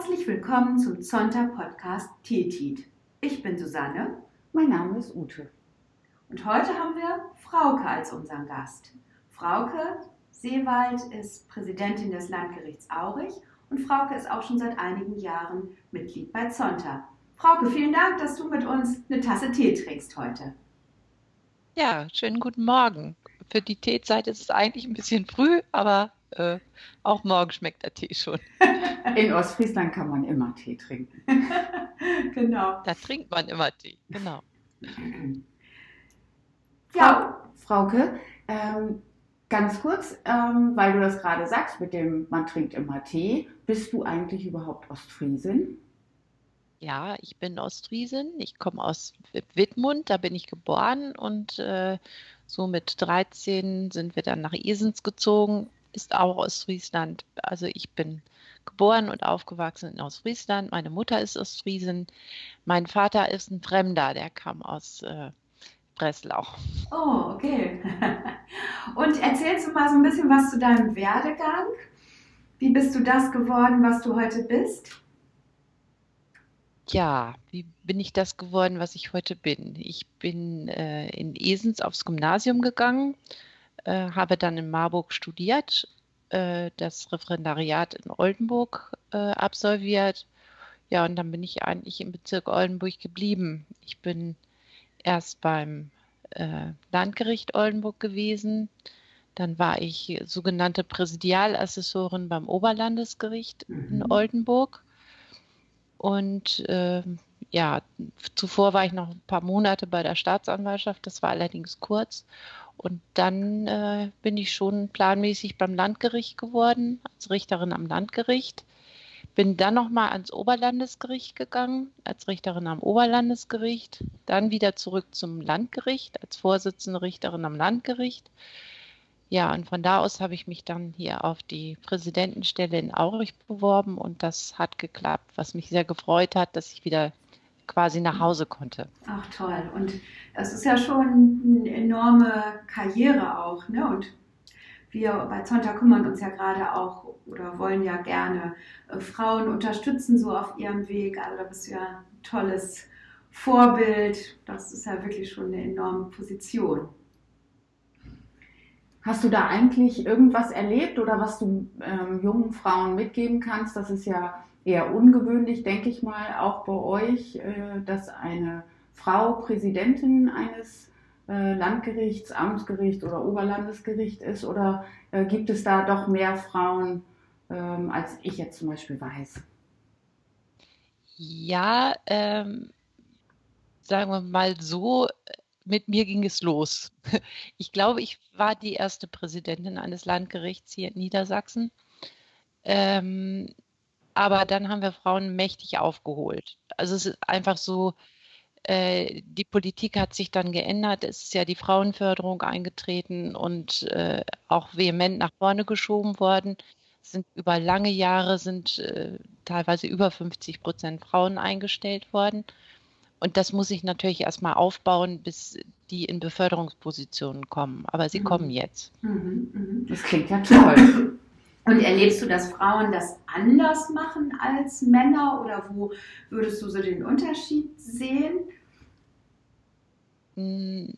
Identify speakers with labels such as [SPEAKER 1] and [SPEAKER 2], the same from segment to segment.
[SPEAKER 1] Herzlich willkommen zum Zonta Podcast Tetit. Ich bin Susanne.
[SPEAKER 2] Mein Name ist Ute.
[SPEAKER 1] Und heute haben wir Frauke als unseren Gast. Frauke Seewald ist Präsidentin des Landgerichts Aurich und Frauke ist auch schon seit einigen Jahren Mitglied bei Zonta. Frauke, vielen Dank, dass du mit uns eine Tasse Tee trinkst heute.
[SPEAKER 3] Ja, schönen guten Morgen. Für die Teezeit ist es eigentlich ein bisschen früh, aber äh, auch morgen schmeckt der Tee schon.
[SPEAKER 2] In Ostfriesland kann man immer Tee trinken.
[SPEAKER 3] genau. Da trinkt man immer Tee, genau.
[SPEAKER 2] Ja, Frauke, ähm, ganz kurz, ähm, weil du das gerade sagst mit dem, man trinkt immer Tee, bist du eigentlich überhaupt Ostfriesin?
[SPEAKER 3] Ja, ich bin Ostfriesin. Ich komme aus Wittmund, da bin ich geboren und äh, so mit 13 sind wir dann nach Esens gezogen ist auch Ostfriesland. Also ich bin geboren und aufgewachsen in Ostfriesland. Meine Mutter ist Ostfriesin. Mein Vater ist ein Fremder, der kam aus äh, Breslau.
[SPEAKER 1] Oh, okay. Und erzählst du mal so ein bisschen was zu deinem Werdegang? Wie bist du das geworden, was du heute bist?
[SPEAKER 3] Ja, wie bin ich das geworden, was ich heute bin? Ich bin äh, in Esens aufs Gymnasium gegangen, äh, habe dann in Marburg studiert, äh, das Referendariat in Oldenburg äh, absolviert. Ja, und dann bin ich eigentlich im Bezirk Oldenburg geblieben. Ich bin erst beim äh, Landgericht Oldenburg gewesen. Dann war ich sogenannte Präsidialassessorin beim Oberlandesgericht mhm. in Oldenburg. Und äh, ja, zuvor war ich noch ein paar Monate bei der Staatsanwaltschaft, das war allerdings kurz. Und dann äh, bin ich schon planmäßig beim Landgericht geworden, als Richterin am Landgericht. Bin dann nochmal ans Oberlandesgericht gegangen, als Richterin am Oberlandesgericht. Dann wieder zurück zum Landgericht, als Vorsitzende Richterin am Landgericht. Ja, und von da aus habe ich mich dann hier auf die Präsidentenstelle in Aurich beworben und das hat geklappt, was mich sehr gefreut hat, dass ich wieder quasi nach Hause konnte.
[SPEAKER 1] Ach toll. Und das ist ja schon eine enorme Karriere auch. Ne? Und wir bei Zonta kümmern uns ja gerade auch oder wollen ja gerne äh, Frauen unterstützen so auf ihrem Weg. Also da bist du ja ein tolles Vorbild. Das ist ja wirklich schon eine enorme Position.
[SPEAKER 2] Hast du da eigentlich irgendwas erlebt oder was du ähm, jungen Frauen mitgeben kannst? Das ist ja eher ungewöhnlich, denke ich mal, auch bei euch, äh, dass eine Frau Präsidentin eines äh, Landgerichts, Amtsgericht oder Oberlandesgericht ist? Oder äh, gibt es da doch mehr Frauen, ähm, als ich jetzt zum Beispiel weiß?
[SPEAKER 3] Ja, ähm, sagen wir mal so, mit mir ging es los. Ich glaube, ich war die erste Präsidentin eines Landgerichts hier in Niedersachsen. Ähm, aber dann haben wir Frauen mächtig aufgeholt. Also es ist einfach so, äh, die Politik hat sich dann geändert. Es ist ja die Frauenförderung eingetreten und äh, auch vehement nach vorne geschoben worden. Es sind über lange Jahre sind äh, teilweise über 50 Prozent Frauen eingestellt worden. Und das muss ich natürlich erstmal aufbauen, bis die in Beförderungspositionen kommen. Aber sie mhm. kommen jetzt.
[SPEAKER 1] Mhm, mhm. Das klingt ja toll. Und erlebst du, dass Frauen das anders machen als Männer oder wo würdest du so den Unterschied sehen?
[SPEAKER 3] Hm,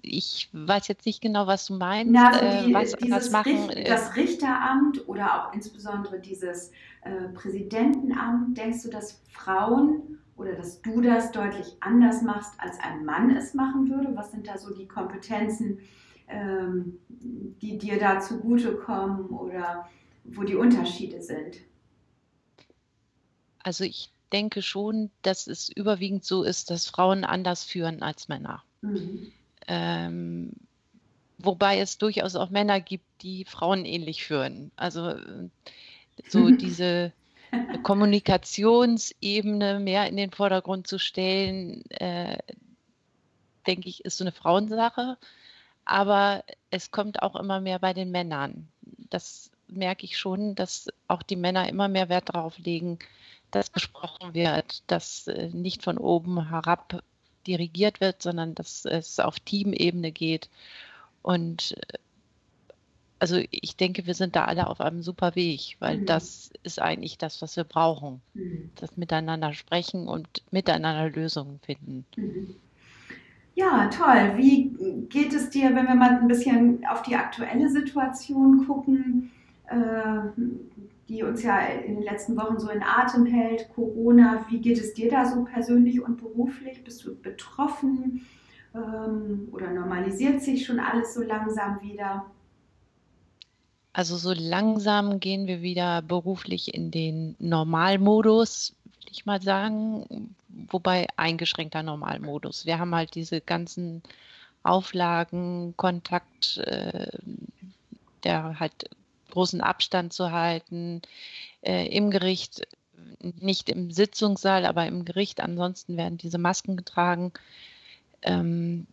[SPEAKER 3] ich weiß jetzt nicht genau, was du meinst.
[SPEAKER 1] Na, also die, was, was machen, Richt, äh, das Richteramt oder auch insbesondere dieses äh, Präsidentenamt, denkst du, dass Frauen oder dass du das deutlich anders machst, als ein Mann es machen würde? Was sind da so die Kompetenzen, ähm, die dir da zugutekommen oder wo die Unterschiede sind?
[SPEAKER 3] Also ich denke schon, dass es überwiegend so ist, dass Frauen anders führen als Männer. Mhm. Ähm, wobei es durchaus auch Männer gibt, die Frauen ähnlich führen. Also so diese Kommunikationsebene mehr in den Vordergrund zu stellen, äh, denke ich, ist so eine Frauensache. Aber es kommt auch immer mehr bei den Männern. Das merke ich schon, dass auch die Männer immer mehr Wert darauf legen, dass gesprochen wird, dass äh, nicht von oben herab dirigiert wird, sondern dass es auf Teamebene geht. Und äh, also ich denke, wir sind da alle auf einem super Weg, weil mhm. das ist eigentlich das, was wir brauchen. Mhm. Das Miteinander sprechen und miteinander Lösungen finden. Mhm.
[SPEAKER 1] Ja, toll. Wie geht es dir, wenn wir mal ein bisschen auf die aktuelle Situation gucken, äh, die uns ja in den letzten Wochen so in Atem hält, Corona? Wie geht es dir da so persönlich und beruflich? Bist du betroffen ähm, oder normalisiert sich schon alles so langsam wieder?
[SPEAKER 3] Also so langsam gehen wir wieder beruflich in den Normalmodus, würde ich mal sagen, wobei eingeschränkter Normalmodus. Wir haben halt diese ganzen Auflagen, Kontakt, äh, der halt großen Abstand zu halten, äh, im Gericht, nicht im Sitzungssaal, aber im Gericht. Ansonsten werden diese Masken getragen. Ähm,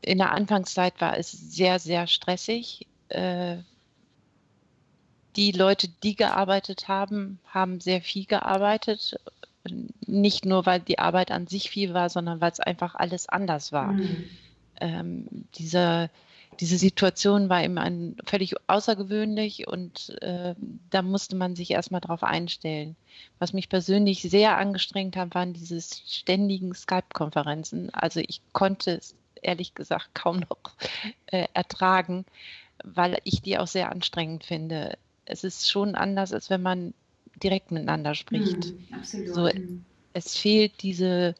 [SPEAKER 3] in der Anfangszeit war es sehr, sehr stressig. Äh, die Leute, die gearbeitet haben, haben sehr viel gearbeitet. Nicht nur, weil die Arbeit an sich viel war, sondern weil es einfach alles anders war. Mhm. Ähm, diese, diese Situation war eben ein, völlig außergewöhnlich und äh, da musste man sich erstmal drauf einstellen. Was mich persönlich sehr angestrengt hat, waren diese ständigen Skype-Konferenzen. Also ich konnte es ehrlich gesagt kaum noch äh, ertragen, weil ich die auch sehr anstrengend finde es ist schon anders, als wenn man direkt miteinander spricht. Mhm, absolut. So, mhm. es fehlt diese,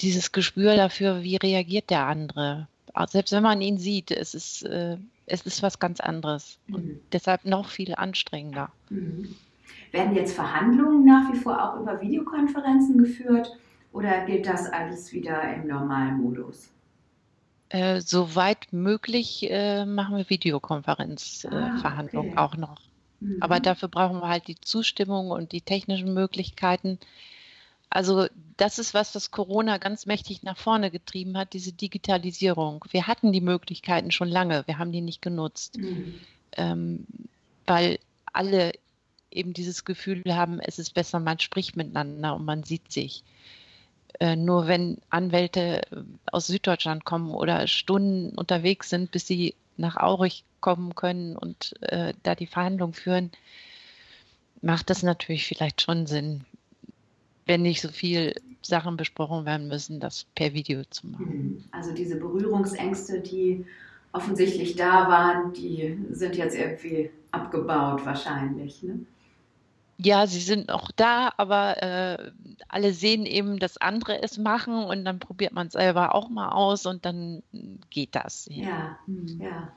[SPEAKER 3] dieses Gespür dafür, wie reagiert der andere. Selbst wenn man ihn sieht, es ist, äh, es ist was ganz anderes mhm. und deshalb noch viel anstrengender.
[SPEAKER 1] Mhm. Werden jetzt Verhandlungen nach wie vor auch über Videokonferenzen geführt oder gilt das alles wieder im normalen Modus?
[SPEAKER 3] Äh, soweit möglich äh, machen wir Videokonferenzverhandlungen ah, okay. auch noch. Aber mhm. dafür brauchen wir halt die Zustimmung und die technischen Möglichkeiten. Also das ist was, was Corona ganz mächtig nach vorne getrieben hat, diese Digitalisierung. Wir hatten die Möglichkeiten schon lange, wir haben die nicht genutzt, mhm. ähm, weil alle eben dieses Gefühl haben, es ist besser, man spricht miteinander und man sieht sich. Äh, nur wenn Anwälte aus Süddeutschland kommen oder Stunden unterwegs sind, bis sie nach Aurich kommen können und äh, da die Verhandlungen führen, macht das natürlich vielleicht schon Sinn, wenn nicht so viel Sachen besprochen werden müssen, das per Video zu machen.
[SPEAKER 1] Also diese Berührungsängste, die offensichtlich da waren, die sind jetzt irgendwie abgebaut wahrscheinlich. Ne?
[SPEAKER 3] Ja, sie sind noch da, aber äh, alle sehen eben, dass andere es machen und dann probiert man es selber auch mal aus und dann geht das.
[SPEAKER 1] Ja, ja. Ja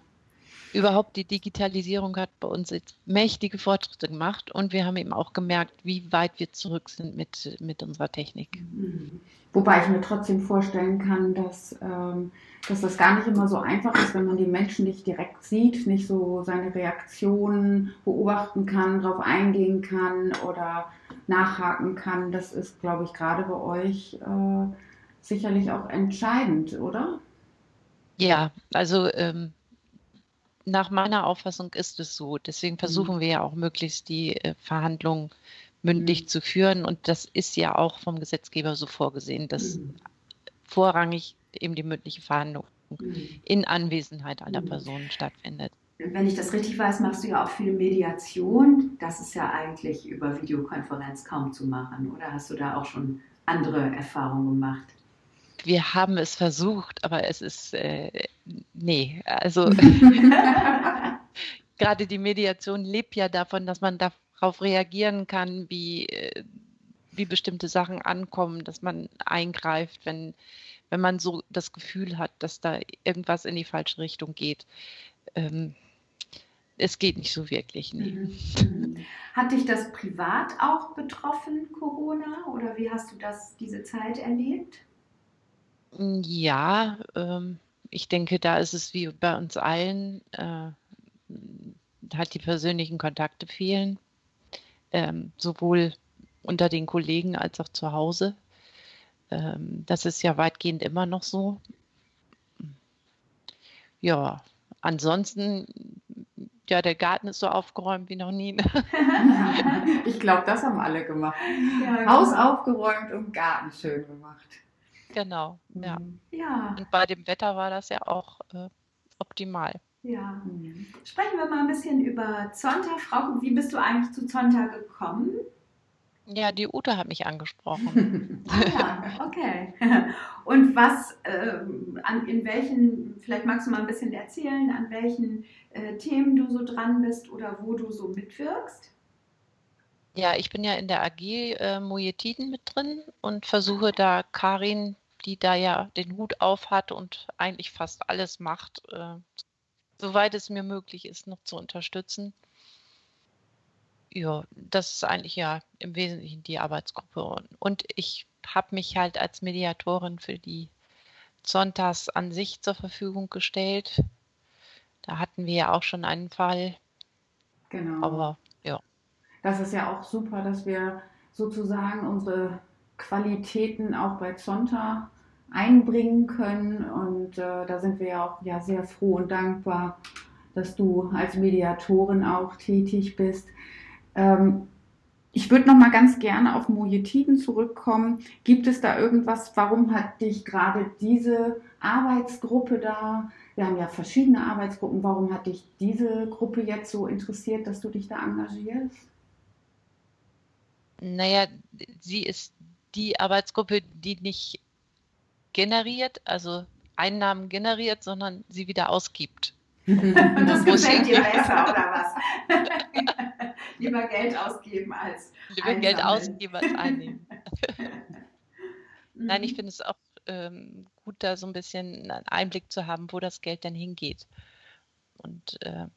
[SPEAKER 3] überhaupt die Digitalisierung hat bei uns jetzt mächtige Fortschritte gemacht und wir haben eben auch gemerkt, wie weit wir zurück sind mit, mit unserer Technik.
[SPEAKER 2] Mhm. Wobei ich mir trotzdem vorstellen kann, dass, ähm, dass das gar nicht immer so einfach ist, wenn man die Menschen nicht direkt sieht, nicht so seine Reaktionen beobachten kann, darauf eingehen kann oder nachhaken kann. Das ist, glaube ich, gerade bei euch äh, sicherlich auch entscheidend, oder?
[SPEAKER 3] Ja, also ähm, nach meiner Auffassung ist es so. Deswegen versuchen mhm. wir ja auch möglichst die äh, Verhandlungen mündlich mhm. zu führen. Und das ist ja auch vom Gesetzgeber so vorgesehen, dass mhm. vorrangig eben die mündliche Verhandlung mhm. in Anwesenheit aller mhm. Personen stattfindet.
[SPEAKER 1] Wenn ich das richtig weiß, machst du ja auch viel Mediation. Das ist ja eigentlich über Videokonferenz kaum zu machen. Oder hast du da auch schon andere Erfahrungen gemacht?
[SPEAKER 3] Wir haben es versucht, aber es ist, äh, nee, also gerade die Mediation lebt ja davon, dass man darauf reagieren kann, wie, äh, wie bestimmte Sachen ankommen, dass man eingreift, wenn, wenn man so das Gefühl hat, dass da irgendwas in die falsche Richtung geht. Ähm, es geht nicht so wirklich. Nee. Mhm.
[SPEAKER 1] Mhm. Hat dich das privat auch betroffen, Corona? Oder wie hast du das diese Zeit erlebt?
[SPEAKER 3] Ja, ähm, ich denke, da ist es wie bei uns allen, äh, halt die persönlichen Kontakte fehlen, ähm, sowohl unter den Kollegen als auch zu Hause. Ähm, das ist ja weitgehend immer noch so. Ja, ansonsten, ja, der Garten ist so aufgeräumt wie noch nie.
[SPEAKER 2] ich glaube, das haben alle gemacht. Ja, genau. Haus aufgeräumt und Garten schön gemacht.
[SPEAKER 3] Genau, ja. Mhm. ja. Und bei dem Wetter war das ja auch äh, optimal.
[SPEAKER 1] Ja. Mhm. Sprechen wir mal ein bisschen über Zonta. Frau, wie bist du eigentlich zu Zonta gekommen?
[SPEAKER 3] Ja, die Ute hat mich angesprochen.
[SPEAKER 1] ah, ja, okay. Und was, äh, an, in welchen, vielleicht magst du mal ein bisschen erzählen, an welchen äh, Themen du so dran bist oder wo du so mitwirkst?
[SPEAKER 3] Ja, ich bin ja in der AG äh, Mojetiden mit drin und versuche da Karin, die da ja den Hut auf hat und eigentlich fast alles macht, äh, soweit es mir möglich ist, noch zu unterstützen. Ja, das ist eigentlich ja im Wesentlichen die Arbeitsgruppe. Und ich habe mich halt als Mediatorin für die Sonntags an sich zur Verfügung gestellt. Da hatten wir ja auch schon einen Fall.
[SPEAKER 2] Genau. Aber ja. Das ist ja auch super, dass wir sozusagen unsere Qualitäten auch bei Zonta einbringen können. Und äh, da sind wir ja auch ja, sehr froh und dankbar, dass du als Mediatorin auch tätig bist. Ähm, ich würde noch mal ganz gerne auf Mojetiden zurückkommen. Gibt es da irgendwas, warum hat dich gerade diese Arbeitsgruppe da, wir haben ja verschiedene Arbeitsgruppen, warum hat dich diese Gruppe jetzt so interessiert, dass du dich da engagierst?
[SPEAKER 3] Naja, sie ist die Arbeitsgruppe, die nicht generiert, also Einnahmen generiert, sondern sie wieder ausgibt.
[SPEAKER 1] Und das gefällt dir besser, oder was? Lieber Geld ausgeben als
[SPEAKER 3] Lieber einsammeln. Geld ausgeben als einnehmen. Nein, ich mhm. finde es auch ähm, gut, da so ein bisschen einen Einblick zu haben, wo das Geld denn hingeht. Und äh,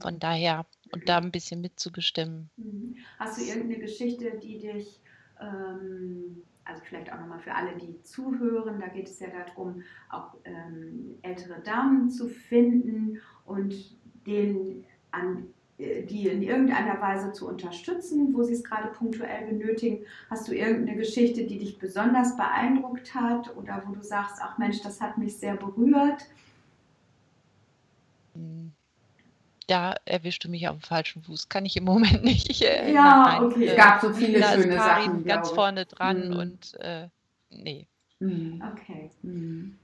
[SPEAKER 3] von daher, und da ein bisschen mitzubestimmen.
[SPEAKER 1] Mhm. Hast du irgendeine Geschichte, die dich also vielleicht auch nochmal für alle, die zuhören, da geht es ja darum, auch ähm, ältere Damen zu finden und denen an äh, die in irgendeiner Weise zu unterstützen, wo sie es gerade punktuell benötigen. Hast du irgendeine Geschichte, die dich besonders beeindruckt hat oder wo du sagst, ach Mensch, das hat mich sehr berührt?
[SPEAKER 3] Hm da erwischst du mich auf dem falschen Fuß. Kann ich im Moment nicht.
[SPEAKER 1] Äh, ja, nein, okay.
[SPEAKER 2] Es gab so viele da schöne Sachen.
[SPEAKER 3] ganz vorne dran mhm. und äh, nee.
[SPEAKER 1] Mhm. Okay. Mhm.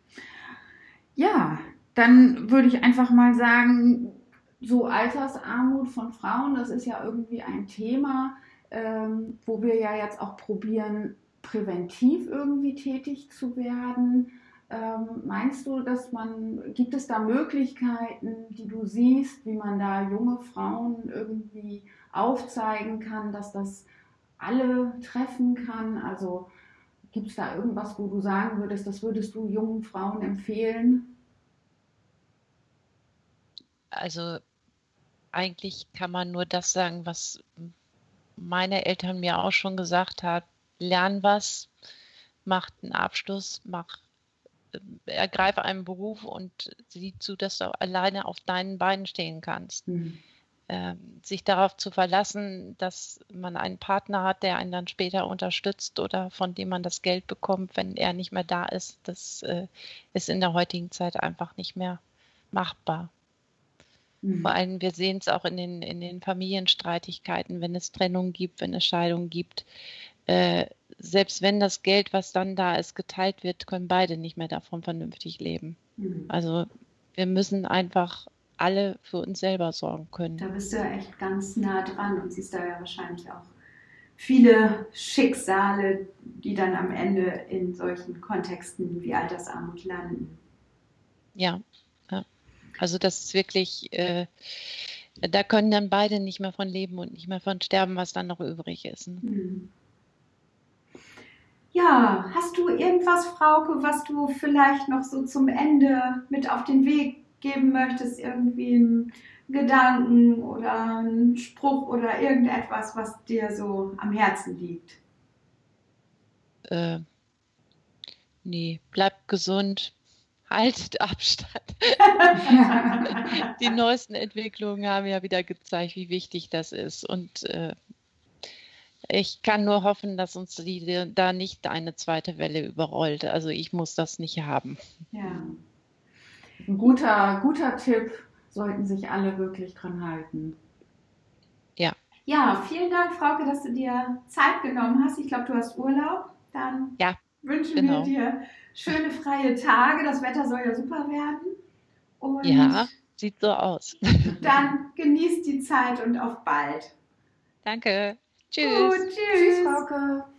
[SPEAKER 2] Ja, dann würde ich einfach mal sagen, so Altersarmut von Frauen, das ist ja irgendwie ein Thema, ähm, wo wir ja jetzt auch probieren, präventiv irgendwie tätig zu werden. Ähm, meinst du, dass man, gibt es da Möglichkeiten, die du siehst, wie man da junge Frauen irgendwie aufzeigen kann, dass das alle treffen kann? Also gibt es da irgendwas, wo du sagen würdest, das würdest du jungen Frauen empfehlen?
[SPEAKER 3] Also eigentlich kann man nur das sagen, was meine Eltern mir auch schon gesagt haben. Lern was, mach einen Abschluss, mach ergreife einen Beruf und sieh zu, dass du alleine auf deinen Beinen stehen kannst. Mhm. Ähm, sich darauf zu verlassen, dass man einen Partner hat, der einen dann später unterstützt oder von dem man das Geld bekommt, wenn er nicht mehr da ist, das äh, ist in der heutigen Zeit einfach nicht mehr machbar. Mhm. Vor allem, wir sehen es auch in den, in den Familienstreitigkeiten, wenn es Trennung gibt, wenn es Scheidungen gibt. Äh, selbst wenn das Geld, was dann da ist, geteilt wird, können beide nicht mehr davon vernünftig leben. Mhm. Also wir müssen einfach alle für uns selber sorgen können.
[SPEAKER 1] Da bist du ja echt ganz nah dran und siehst da ja wahrscheinlich auch viele Schicksale, die dann am Ende in solchen Kontexten wie Altersarmut landen.
[SPEAKER 3] Ja, ja. also das ist wirklich, äh, da können dann beide nicht mehr von leben und nicht mehr von sterben, was dann noch übrig ist. Ne? Mhm.
[SPEAKER 1] Ja, hast du irgendwas, Frauke, was du vielleicht noch so zum Ende mit auf den Weg geben möchtest? Irgendwie einen Gedanken oder einen Spruch oder irgendetwas, was dir so am Herzen liegt?
[SPEAKER 3] Äh, nee, bleib gesund, haltet Abstand. Die neuesten Entwicklungen haben ja wieder gezeigt, wie wichtig das ist. Und äh, ich kann nur hoffen, dass uns die, da nicht eine zweite Welle überrollt. Also ich muss das nicht haben.
[SPEAKER 1] Ja.
[SPEAKER 2] Ein guter, guter Tipp, sollten sich alle wirklich dran halten.
[SPEAKER 3] Ja.
[SPEAKER 1] Ja, vielen Dank, Frauke, dass du dir Zeit genommen hast. Ich glaube, du hast Urlaub. Dann
[SPEAKER 3] ja,
[SPEAKER 1] wünschen genau. wir dir schöne freie Tage. Das Wetter soll ja super werden.
[SPEAKER 3] Und ja, sieht so aus.
[SPEAKER 1] dann genießt die Zeit und auf bald.
[SPEAKER 3] Danke. Tschüss. Gut,
[SPEAKER 1] tschüss. Tschüss, Frauke.